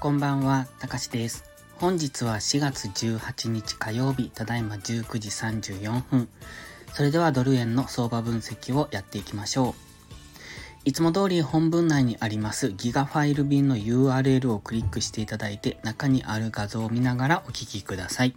こんばんは、たかしです。本日は4月18日火曜日、ただいま19時34分。それではドル円の相場分析をやっていきましょう。いつも通り本文内にありますギガファイル便の URL をクリックしていただいて中にある画像を見ながらお聞きください。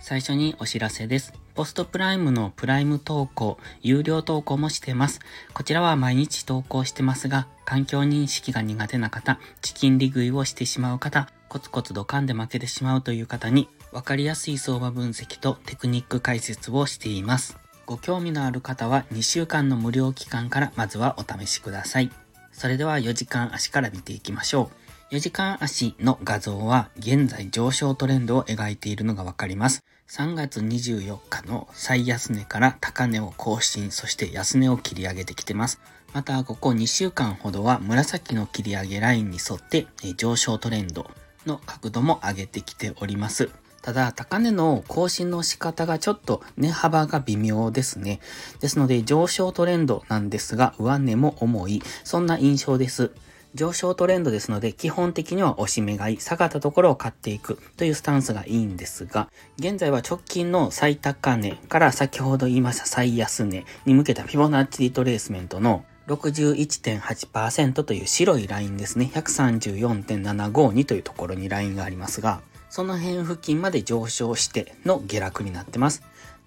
最初にお知らせです。ポストプライムのプライム投稿、有料投稿もしてます。こちらは毎日投稿してますが、環境認識が苦手な方、チキン利食いをしてしまう方、コツコツドカンで負けてしまうという方に、わかりやすい相場分析とテクニック解説をしています。ご興味のある方は2週間の無料期間からまずはお試しください。それでは4時間足から見ていきましょう。4時間足の画像は現在上昇トレンドを描いているのがわかります。3月24日の最安値から高値を更新、そして安値を切り上げてきてます。また、ここ2週間ほどは紫の切り上げラインに沿って上昇トレンドの角度も上げてきております。ただ、高値の更新の仕方がちょっと値幅が微妙ですね。ですので、上昇トレンドなんですが、上値も重い、そんな印象です。上昇トレンドですので、基本的には押し目買い、下がったところを買っていくというスタンスがいいんですが、現在は直近の最高値から先ほど言いました最安値に向けたフィボナッチリトレースメントの61.8%という白いラインですね。134.752というところにラインがありますが、その辺付近まで上昇しての下落になってます。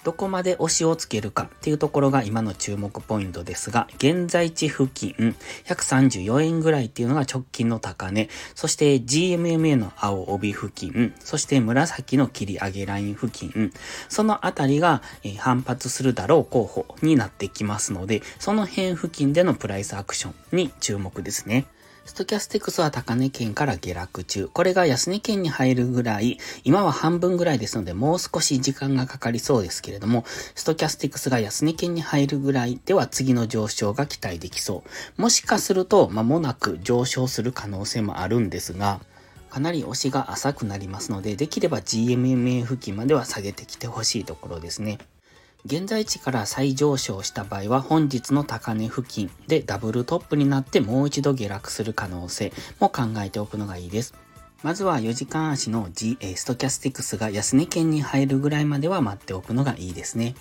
どこまで押しをつけるかっていうところが今の注目ポイントですが、現在地付近134円ぐらいっていうのが直近の高値、そして GMMA の青帯付近、そして紫の切り上げライン付近、そのあたりが反発するだろう候補になってきますので、その辺付近でのプライスアクションに注目ですね。ストキャスティクスは高値圏から下落中。これが安値圏に入るぐらい、今は半分ぐらいですので、もう少し時間がかかりそうですけれども、ストキャスティクスが安値圏に入るぐらいでは次の上昇が期待できそう。もしかすると、間もなく上昇する可能性もあるんですが、かなり押しが浅くなりますので、できれば GMMA 付近までは下げてきてほしいところですね。現在地から再上昇した場合は本日の高値付近でダブルトップになってもう一度下落する可能性も考えておくのがいいです。まずは4時間足の G、えストキャスティクスが安値圏に入るぐらいまでは待っておくのがいいですね。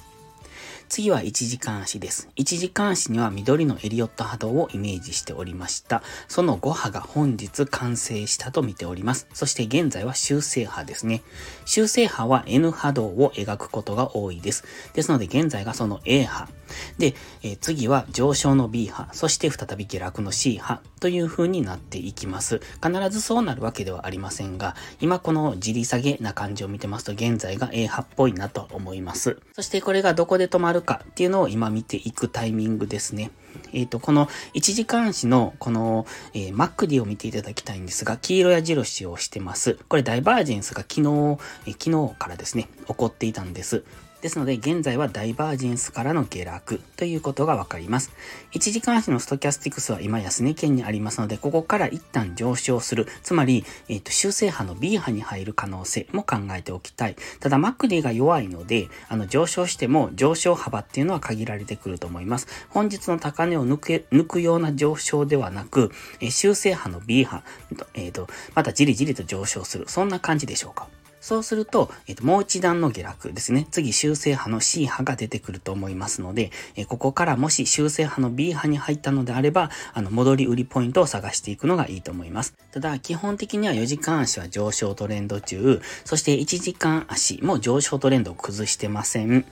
次は1時間足です。1時間足には緑のエリオット波動をイメージしておりました。その5波が本日完成したと見ております。そして現在は修正波ですね。修正波は N 波動を描くことが多いです。ですので現在がその A 波。で、え次は上昇の B 波、そして再び下落の C 波という風になっていきます。必ずそうなるわけではありませんが、今このじり下げな感じを見てますと現在が A 波っぽいなと思います。そしてこれがどこで止まるかっていうのを今見ていくタイミングですね。えっ、と、この1時間足のこの、えー、マックディを見ていただきたいんですが、黄色矢印をしてます。これダイバージェンスが昨日、えー昨日からですね、起こっていたんです。ですので、現在はダイバージェンスからの下落ということがわかります。1時間足のストキャスティクスは今安値圏にありますので、ここから一旦上昇する。つまり、えっ、と、修正波の B 波に入る可能性も考えておきたい。ただ、マックディが弱いので、あの、上昇しても上昇幅っていうのは限られてくると思います。本日の高値を抜け、抜くような上昇ではなく、えー修正波の B 波、えっ、と、またじりじりと上昇する。そんな感じでしょうか。そうすると、えっと、もう一段の下落ですね。次、修正波の C 波が出てくると思いますので、えここからもし修正波の B 波に入ったのであれば、あの、戻り売りポイントを探していくのがいいと思います。ただ、基本的には4時間足は上昇トレンド中、そして1時間足も上昇トレンドを崩してません。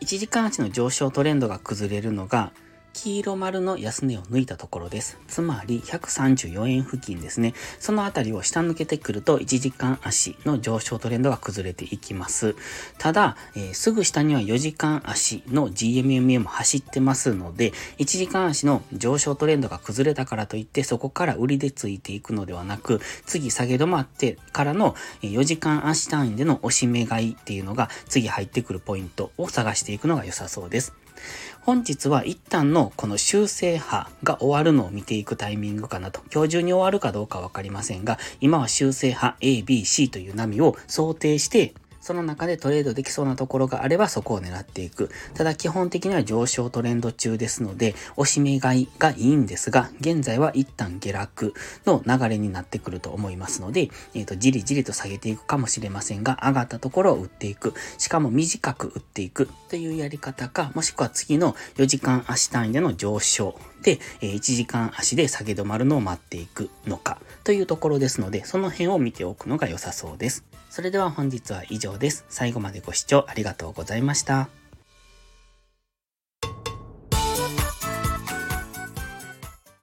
1時間足の上昇トレンドが崩れるのが、黄色丸の安値を抜いたところです。つまり134円付近ですね。そのあたりを下抜けてくると1時間足の上昇トレンドが崩れていきます。ただ、えーすぐ下には4時間足の GMMA も走ってますので、1時間足の上昇トレンドが崩れたからといってそこから売りでついていくのではなく、次下げ止まってからの4時間足単位での押し目買いっていうのが次入ってくるポイントを探していくのが良さそうです。本日は一旦のこの修正波が終わるのを見ていくタイミングかなと。今日中に終わるかどうかわかりませんが、今は修正波 A、B、C という波を想定して、その中でトレードできそうなところがあればそこを狙っていく。ただ基本的には上昇トレンド中ですので、押し目買いがいいんですが、現在は一旦下落の流れになってくると思いますので、えっ、ー、と、じりじりと下げていくかもしれませんが、上がったところを売っていく。しかも短く売っていくというやり方か、もしくは次の4時間足単位での上昇で、1時間足で下げ止まるのを待っていくのかというところですので、その辺を見ておくのが良さそうです。それでは本日は以上です。最後までご視聴ありがとうございました。